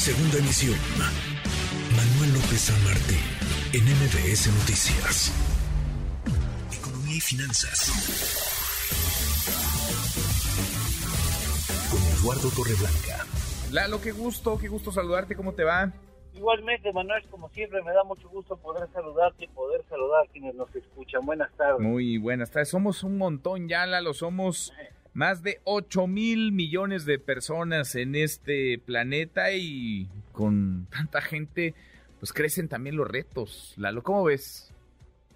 Segunda emisión. Manuel López San Martín, en MBS Noticias. Economía y finanzas. Con Eduardo Torreblanca. Lalo, qué gusto, qué gusto saludarte, ¿cómo te va? Igualmente, Manuel, como siempre, me da mucho gusto poder saludarte y poder saludar a quienes nos escuchan. Buenas tardes. Muy buenas tardes. Somos un montón ya, Lalo, somos más de 8 mil millones de personas en este planeta y con tanta gente, pues crecen también los retos. Lalo, ¿cómo ves?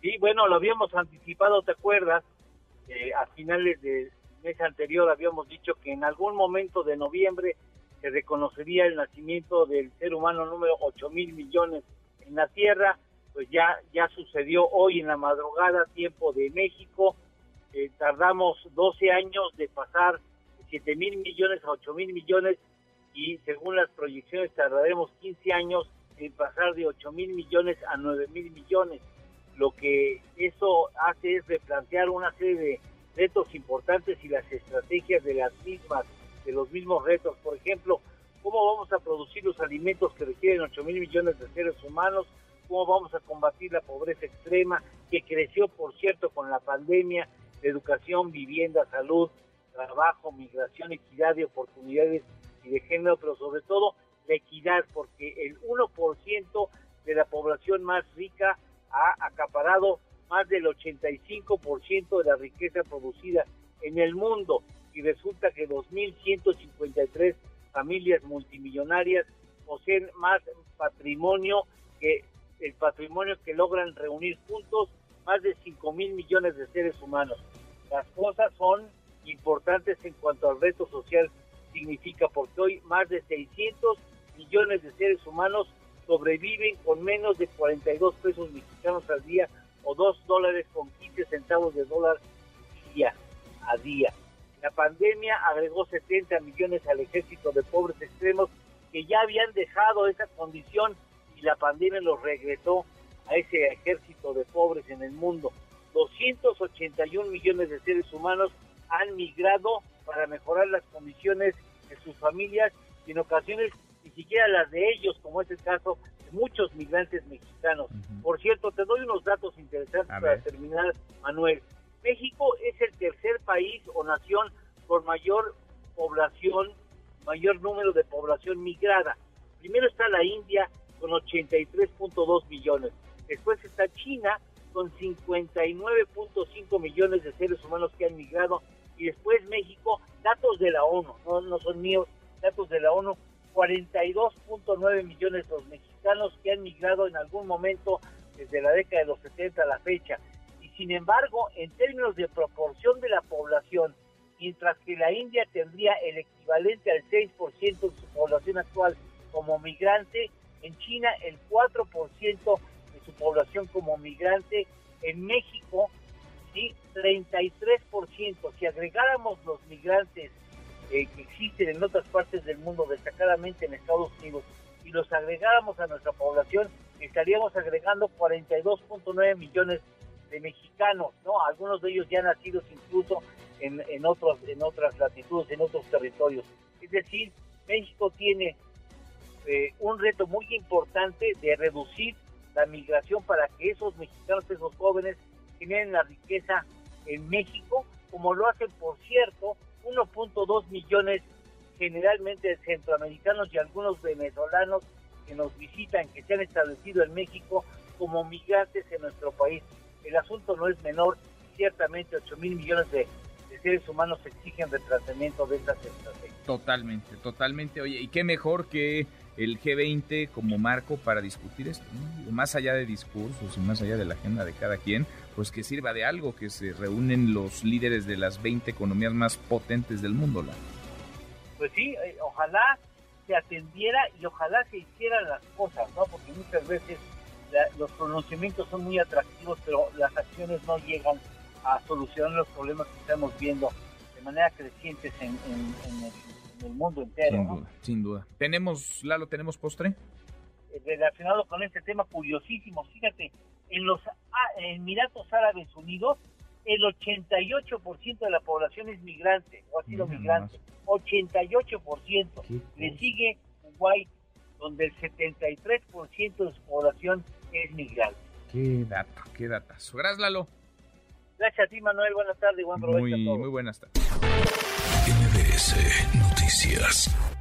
Sí, bueno, lo habíamos anticipado, ¿te acuerdas? Eh, a finales del mes anterior habíamos dicho que en algún momento de noviembre se reconocería el nacimiento del ser humano número 8 mil millones en la Tierra, pues ya, ya sucedió hoy en la madrugada, tiempo de México, eh, tardamos 12 años de pasar de 7 mil millones a 8 mil millones y según las proyecciones tardaremos 15 años en pasar de 8 mil millones a 9 mil millones. Lo que eso hace es replantear una serie de retos importantes y las estrategias de las mismas, de los mismos retos. Por ejemplo, cómo vamos a producir los alimentos que requieren 8 mil millones de seres humanos, cómo vamos a combatir la pobreza extrema, que creció, por cierto, con la pandemia, educación, vivienda, salud, trabajo, migración, equidad de oportunidades y de género, pero sobre todo la equidad, porque el 1% de la población más rica ha acaparado más del 85% de la riqueza producida en el mundo. Y resulta que 2.153 familias multimillonarias poseen más patrimonio que el patrimonio que logran reunir juntos más de 5 mil millones de seres humanos. Las cosas son importantes en cuanto al reto social significa, porque hoy más de 600 millones de seres humanos sobreviven con menos de 42 pesos mexicanos al día o 2 dólares con 15 centavos de dólar día a día. La pandemia agregó 70 millones al ejército de pobres extremos que ya habían dejado esa condición y la pandemia los regresó a ese ejército de pobres en el mundo. 281 millones de seres humanos han migrado para mejorar las condiciones de sus familias y en ocasiones ni siquiera las de ellos, como es el caso de muchos migrantes mexicanos. Por cierto, te doy unos datos interesantes para terminar, Manuel. México es el tercer país o nación con mayor población, mayor número de población migrada. Primero está la India con 83.2 millones. Después está China con 59.5 millones de seres humanos que han migrado. Y después México, datos de la ONU, no, no son míos, datos de la ONU, 42.9 millones los mexicanos que han migrado en algún momento desde la década de los 70 a la fecha. Y sin embargo, en términos de proporción de la población, mientras que la India tendría el equivalente al 6% de su población actual como migrante, en China el 4% su población como migrante, en México, ¿sí? 33%. Si agregáramos los migrantes eh, que existen en otras partes del mundo, destacadamente en Estados Unidos, y los agregáramos a nuestra población, estaríamos agregando 42.9 millones de mexicanos, ¿no? Algunos de ellos ya nacidos incluso en, en, otros, en otras latitudes, en otros territorios. Es decir, México tiene eh, un reto muy importante de reducir la migración para que esos mexicanos, esos jóvenes, generen la riqueza en México, como lo hacen, por cierto, 1.2 millones generalmente centroamericanos y algunos venezolanos que nos visitan, que se han establecido en México como migrantes en nuestro país. El asunto no es menor, ciertamente 8 mil millones de, seres humanos exigen replanteamiento de estas estrategias. Totalmente, totalmente. Oye, ¿y qué mejor que el G20 como marco para discutir esto, más allá de discursos y más allá de la agenda de cada quien, pues que sirva de algo, que se reúnen los líderes de las 20 economías más potentes del mundo. ¿la? Pues sí, eh, ojalá se atendiera y ojalá se hicieran las cosas, ¿no? Porque muchas veces los pronunciamientos son muy atractivos, pero las acciones no llegan a solucionar los problemas que estamos viendo de manera creciente en, en el el mundo entero. Sin duda, sin duda. ¿Tenemos, Lalo, tenemos postre? Eh, relacionado con este tema curiosísimo, fíjate, en los Emiratos Árabes Unidos, el 88% de la población es migrante o ha sido migrante. 88%. Le sigue Kuwait, donde el 73% de su población es migrante. Qué dato, qué datazo. Gracias, Lalo. Gracias a ti, Manuel. Buenas tardes. Buen provecho muy, a todos. muy buenas tardes. MBS Noticias.